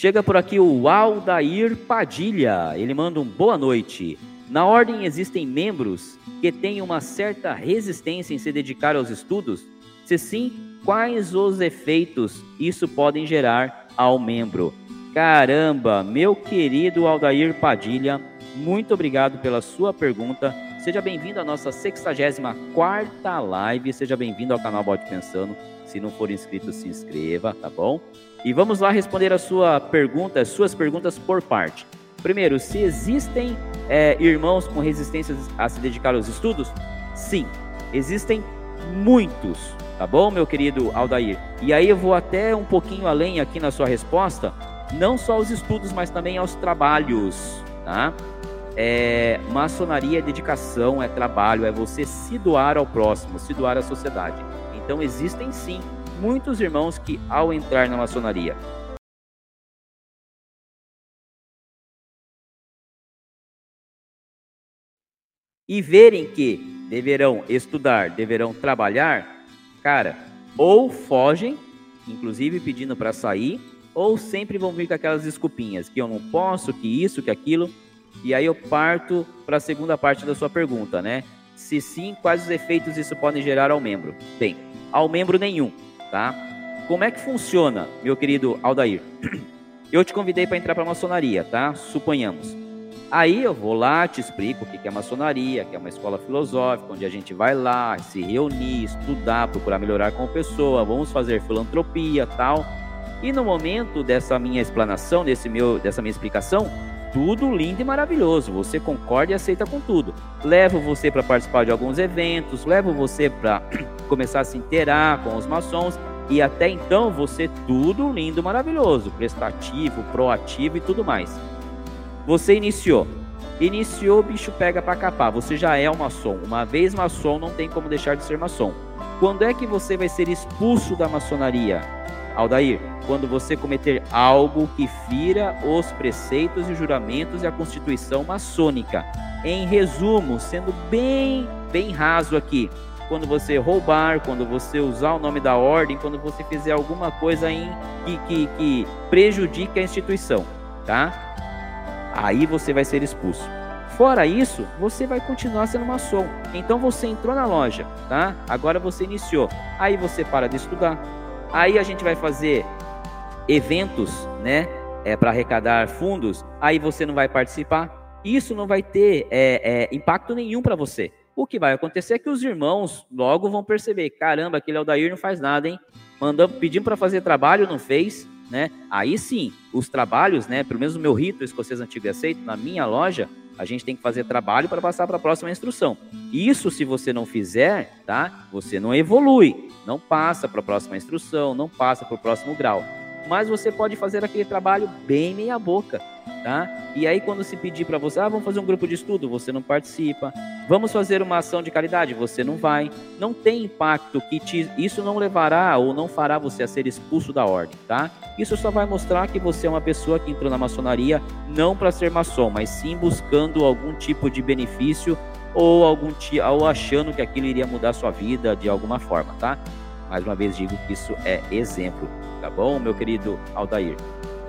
Chega por aqui o Aldair Padilha. Ele manda um boa noite. Na ordem existem membros que têm uma certa resistência em se dedicar aos estudos? Se sim, quais os efeitos isso podem gerar ao membro? Caramba, meu querido Aldair Padilha, muito obrigado pela sua pergunta. Seja bem-vindo à nossa 64 live. Seja bem-vindo ao canal Bote Pensando. Se não for inscrito, se inscreva, tá bom? E vamos lá responder a sua pergunta, as suas perguntas por parte. Primeiro, se existem é, irmãos com resistência a se dedicar aos estudos? Sim, existem muitos, tá bom, meu querido Aldair? E aí eu vou até um pouquinho além aqui na sua resposta, não só aos estudos, mas também aos trabalhos, tá? É, maçonaria é dedicação, é trabalho, é você se doar ao próximo, se doar à sociedade. Então existem sim muitos irmãos que, ao entrar na maçonaria, e verem que deverão estudar, deverão trabalhar, cara, ou fogem, inclusive pedindo para sair, ou sempre vão vir com aquelas desculpinhas que eu não posso, que isso, que aquilo. E aí eu parto para a segunda parte da sua pergunta, né? Se sim, quais os efeitos isso pode gerar ao membro? Bem, ao membro nenhum, tá? Como é que funciona, meu querido Aldair? Eu te convidei para entrar para a maçonaria, tá? Suponhamos. Aí eu vou lá, te explico o que é maçonaria, que é uma escola filosófica, onde a gente vai lá se reunir, estudar, procurar melhorar como pessoa, vamos fazer filantropia tal. E no momento dessa minha explanação, desse meu, dessa minha explicação, tudo lindo e maravilhoso. Você concorda e aceita com tudo. Levo você para participar de alguns eventos, levo você para começar a se interar com os maçons. E até então você tudo lindo, maravilhoso, prestativo, proativo e tudo mais. Você iniciou. Iniciou, bicho pega para capar. Você já é um maçom. Uma vez maçom, não tem como deixar de ser maçom. Quando é que você vai ser expulso da maçonaria? Aldair, quando você cometer algo que fira os preceitos e juramentos e a constituição maçônica. Em resumo, sendo bem, bem raso aqui, quando você roubar, quando você usar o nome da ordem, quando você fizer alguma coisa em, que, que, que prejudique a instituição, tá? aí você vai ser expulso. Fora isso, você vai continuar sendo maçom. Então você entrou na loja, tá? Agora você iniciou. Aí você para de estudar. Aí a gente vai fazer eventos, né? É, para arrecadar fundos. Aí você não vai participar. Isso não vai ter é, é, impacto nenhum para você. O que vai acontecer é que os irmãos logo vão perceber: caramba, aquele Aldair não faz nada, hein? Mandamos, pedimos para fazer trabalho, não fez né? Aí sim, os trabalhos, né? Pelo menos o meu rito escocês antigo aceito, na minha loja, a gente tem que fazer trabalho para passar para a próxima instrução. Isso, se você não fizer, tá? Você não evolui, não passa para a próxima instrução, não passa para o próximo grau. Mas você pode fazer aquele trabalho bem meia boca, tá? E aí quando se pedir para você, ah, vamos fazer um grupo de estudo, você não participa. Vamos fazer uma ação de caridade, você não vai. Não tem impacto que te, isso não levará ou não fará você a ser expulso da ordem, tá? Isso só vai mostrar que você é uma pessoa que entrou na maçonaria não para ser maçom, mas sim buscando algum tipo de benefício ou algum ou achando que aquilo iria mudar sua vida de alguma forma, tá? Mais uma vez digo que isso é exemplo, tá bom, meu querido Aldair?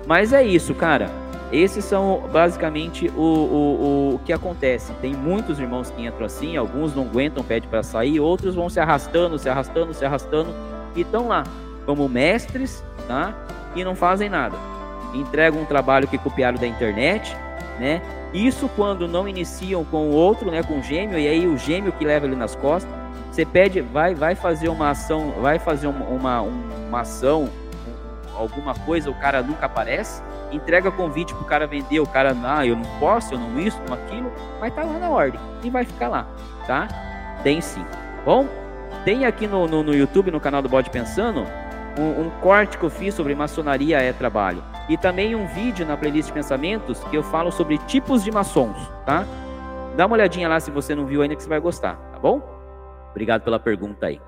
Mas é isso, cara. Esses são basicamente o, o, o que acontece. Tem muitos irmãos que entram assim, alguns não aguentam, pedem para sair, outros vão se arrastando, se arrastando, se arrastando e estão lá como mestres, tá? E não fazem nada. Entregam um trabalho que copiaram da internet, né? Isso quando não iniciam com o outro, né? Com o gêmeo, e aí o gêmeo que leva ele nas costas. Você pede, vai, vai fazer uma ação, vai fazer uma, uma, uma ação, alguma coisa, o cara nunca aparece entrega convite pro cara vender, o cara, ah, eu não posso, eu não isso, não aquilo, vai estar tá lá na ordem e vai ficar lá, tá? Tem sim. Bom, tem aqui no, no, no YouTube, no canal do Bode Pensando, um, um, corte que eu fiz sobre maçonaria é trabalho. E também um vídeo na playlist Pensamentos que eu falo sobre tipos de maçons, tá? Dá uma olhadinha lá se você não viu ainda que você vai gostar, tá bom? Obrigado pela pergunta aí.